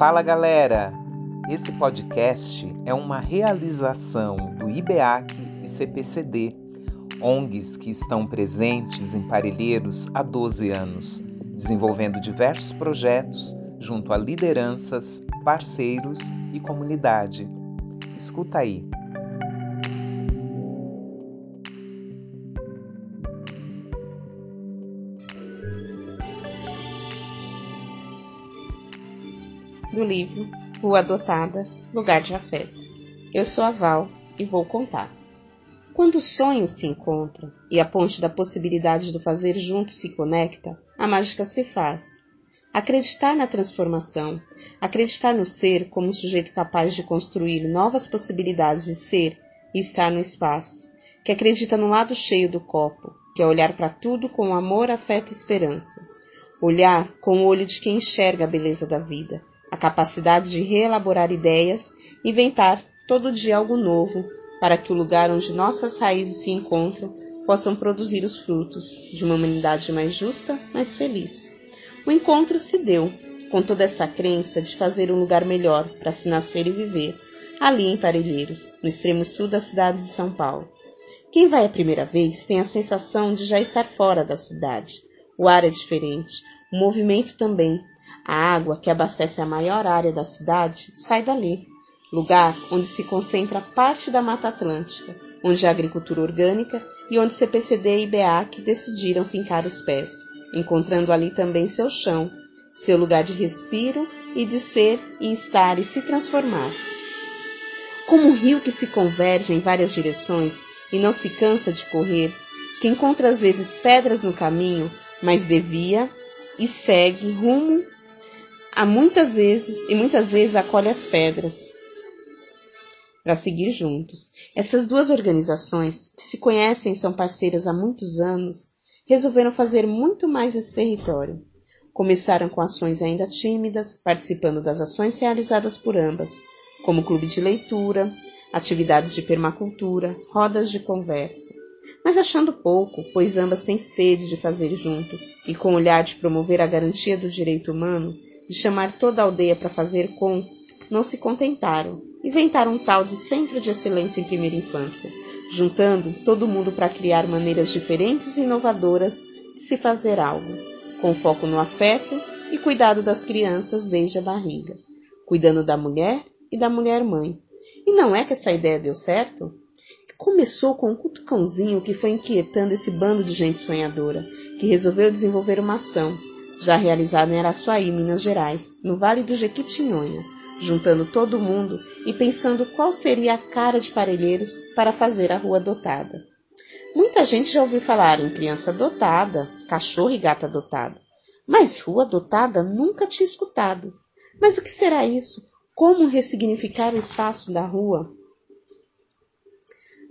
Fala galera! Esse podcast é uma realização do IBEAC e CPCD, ONGs que estão presentes em Parelheiros há 12 anos, desenvolvendo diversos projetos junto a lideranças, parceiros e comunidade. Escuta aí! Do livro Rua Adotada, Lugar de Afeto. Eu sou a Val e vou contar. Quando os sonhos se encontram e a ponte da possibilidade do fazer junto se conecta, a mágica se faz. Acreditar na transformação, acreditar no ser como um sujeito capaz de construir novas possibilidades de ser e estar no espaço, que acredita no lado cheio do copo, que é olhar para tudo com amor, afeto e esperança. Olhar com o olho de quem enxerga a beleza da vida, a capacidade de reelaborar ideias, inventar todo dia algo novo, para que o lugar onde nossas raízes se encontram possam produzir os frutos de uma humanidade mais justa, mais feliz. O encontro se deu com toda essa crença de fazer um lugar melhor para se nascer e viver, ali em Parelheiros, no extremo sul da cidade de São Paulo. Quem vai a primeira vez tem a sensação de já estar fora da cidade. O ar é diferente, o movimento também, a água, que abastece a maior área da cidade, sai dali, lugar onde se concentra parte da Mata Atlântica, onde a agricultura orgânica e onde CPCD e IBEAC decidiram fincar os pés, encontrando ali também seu chão, seu lugar de respiro e de ser e estar e se transformar. Como um rio que se converge em várias direções e não se cansa de correr, que encontra às vezes pedras no caminho, mas devia e segue rumo há muitas vezes e muitas vezes acolhe as pedras para seguir juntos. Essas duas organizações, que se conhecem e são parceiras há muitos anos, resolveram fazer muito mais nesse território. Começaram com ações ainda tímidas, participando das ações realizadas por ambas, como clube de leitura, atividades de permacultura, rodas de conversa. Mas achando pouco, pois ambas têm sede de fazer junto e com o olhar de promover a garantia do direito humano, de chamar toda a aldeia para fazer com, não se contentaram. Inventaram um tal de Centro de Excelência em Primeira Infância, juntando todo mundo para criar maneiras diferentes e inovadoras de se fazer algo, com foco no afeto e cuidado das crianças desde a barriga, cuidando da mulher e da mulher-mãe. E não é que essa ideia deu certo? Começou com um cutucãozinho que foi inquietando esse bando de gente sonhadora, que resolveu desenvolver uma ação já realizado em Araçuaí, Minas Gerais, no Vale do Jequitinhonha, juntando todo mundo e pensando qual seria a cara de Parelheiros para fazer a rua adotada. Muita gente já ouviu falar em criança adotada, cachorro e gata adotada, mas rua adotada nunca tinha escutado. Mas o que será isso? Como ressignificar o espaço da rua?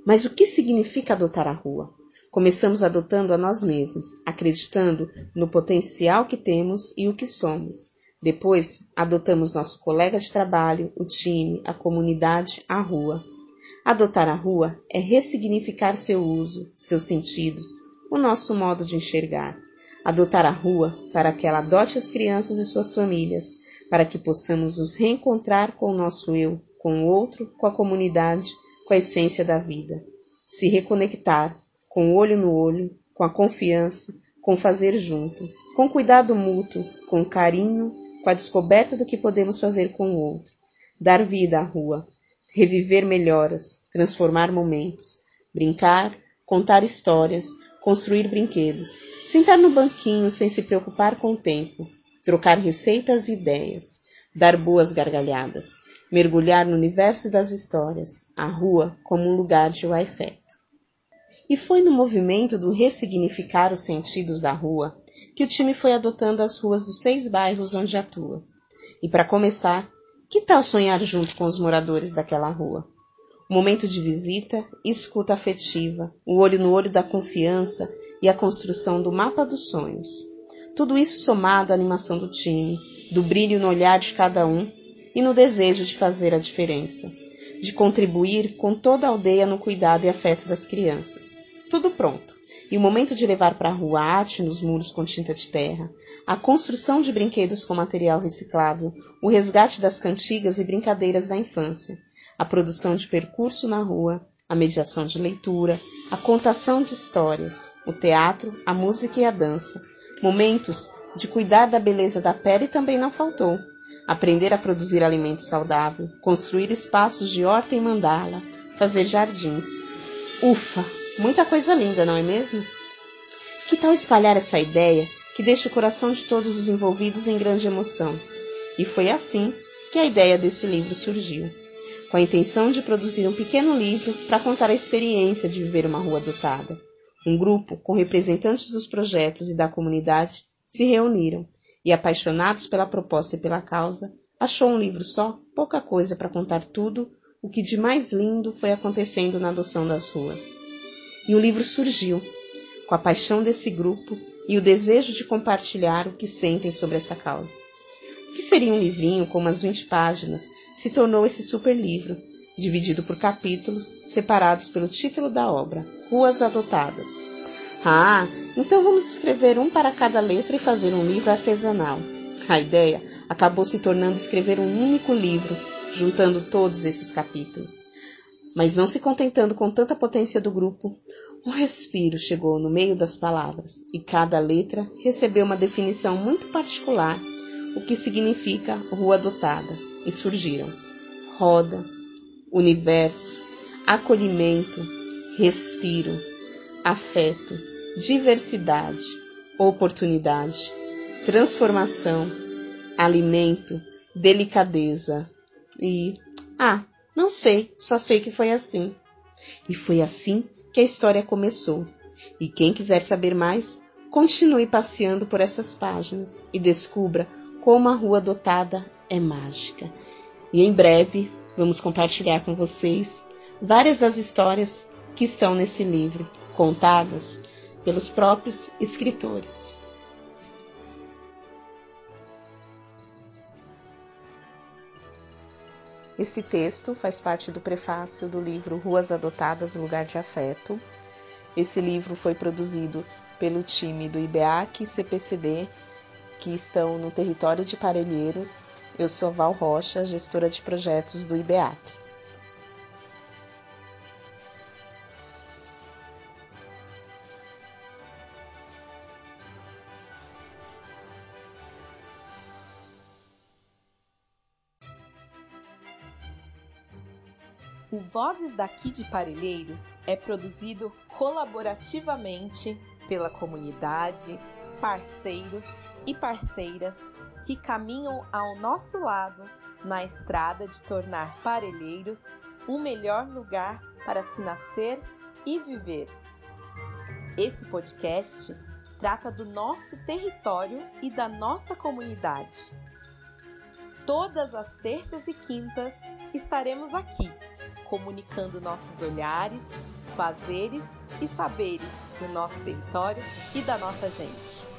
Mas o que significa adotar a rua? Começamos adotando a nós mesmos, acreditando no potencial que temos e o que somos. Depois, adotamos nosso colega de trabalho, o time, a comunidade, a rua. Adotar a rua é ressignificar seu uso, seus sentidos, o nosso modo de enxergar. Adotar a rua para que ela adote as crianças e suas famílias, para que possamos nos reencontrar com o nosso eu, com o outro, com a comunidade, com a essência da vida. Se reconectar, com o olho no olho, com a confiança, com fazer junto, com cuidado mútuo, com carinho, com a descoberta do que podemos fazer com o outro, dar vida à rua, reviver melhoras, transformar momentos, brincar, contar histórias, construir brinquedos, sentar no banquinho sem se preocupar com o tempo, trocar receitas e ideias, dar boas gargalhadas, mergulhar no universo das histórias, a rua como um lugar de Wi-Fi. E foi no movimento do ressignificar os sentidos da rua que o time foi adotando as ruas dos seis bairros onde atua. E para começar, que tal sonhar junto com os moradores daquela rua? O momento de visita, escuta afetiva, o olho no olho da confiança e a construção do mapa dos sonhos. Tudo isso somado à animação do time, do brilho no olhar de cada um e no desejo de fazer a diferença, de contribuir com toda a aldeia no cuidado e afeto das crianças tudo pronto. e o momento de levar para a rua arte nos muros com tinta de terra, a construção de brinquedos com material reciclável, o resgate das cantigas e brincadeiras da infância, a produção de percurso na rua, a mediação de leitura, a contação de histórias, o teatro, a música e a dança. Momentos de cuidar da beleza da pele também não faltou. Aprender a produzir alimento saudável, construir espaços de horta e mandala, fazer jardins. Ufa, muita coisa linda, não é mesmo? Que tal espalhar essa ideia que deixa o coração de todos os envolvidos em grande emoção? E foi assim que a ideia desse livro surgiu com a intenção de produzir um pequeno livro para contar a experiência de viver uma rua dotada. Um grupo, com representantes dos projetos e da comunidade, se reuniram e, apaixonados pela proposta e pela causa, achou um livro só pouca coisa para contar tudo o que de mais lindo foi acontecendo na adoção das ruas. E o livro surgiu, com a paixão desse grupo e o desejo de compartilhar o que sentem sobre essa causa. O que seria um livrinho com umas 20 páginas se tornou esse super livro, dividido por capítulos separados pelo título da obra, Ruas Adotadas. Ah, então vamos escrever um para cada letra e fazer um livro artesanal. A ideia acabou se tornando escrever um único livro, juntando todos esses capítulos. Mas não se contentando com tanta potência do grupo, um respiro chegou no meio das palavras e cada letra recebeu uma definição muito particular, o que significa rua dotada e surgiram roda, universo, acolhimento, respiro, afeto, diversidade, oportunidade, transformação, alimento, delicadeza e ah, não sei, só sei que foi assim. E foi assim que a história começou. E quem quiser saber mais, continue passeando por essas páginas e descubra como a rua dotada é mágica. E em breve vamos compartilhar com vocês várias das histórias que estão nesse livro, contadas pelos próprios escritores. Esse texto faz parte do prefácio do livro Ruas Adotadas Lugar de Afeto. Esse livro foi produzido pelo time do IBEAC e CPCD, que estão no território de Parelheiros, eu sou Val Rocha, gestora de projetos do IBEAC. O Vozes daqui de Parelheiros é produzido colaborativamente pela comunidade, parceiros e parceiras que caminham ao nosso lado na estrada de tornar Parelheiros o melhor lugar para se nascer e viver. Esse podcast trata do nosso território e da nossa comunidade. Todas as terças e quintas estaremos aqui, comunicando nossos olhares, fazeres e saberes do nosso território e da nossa gente.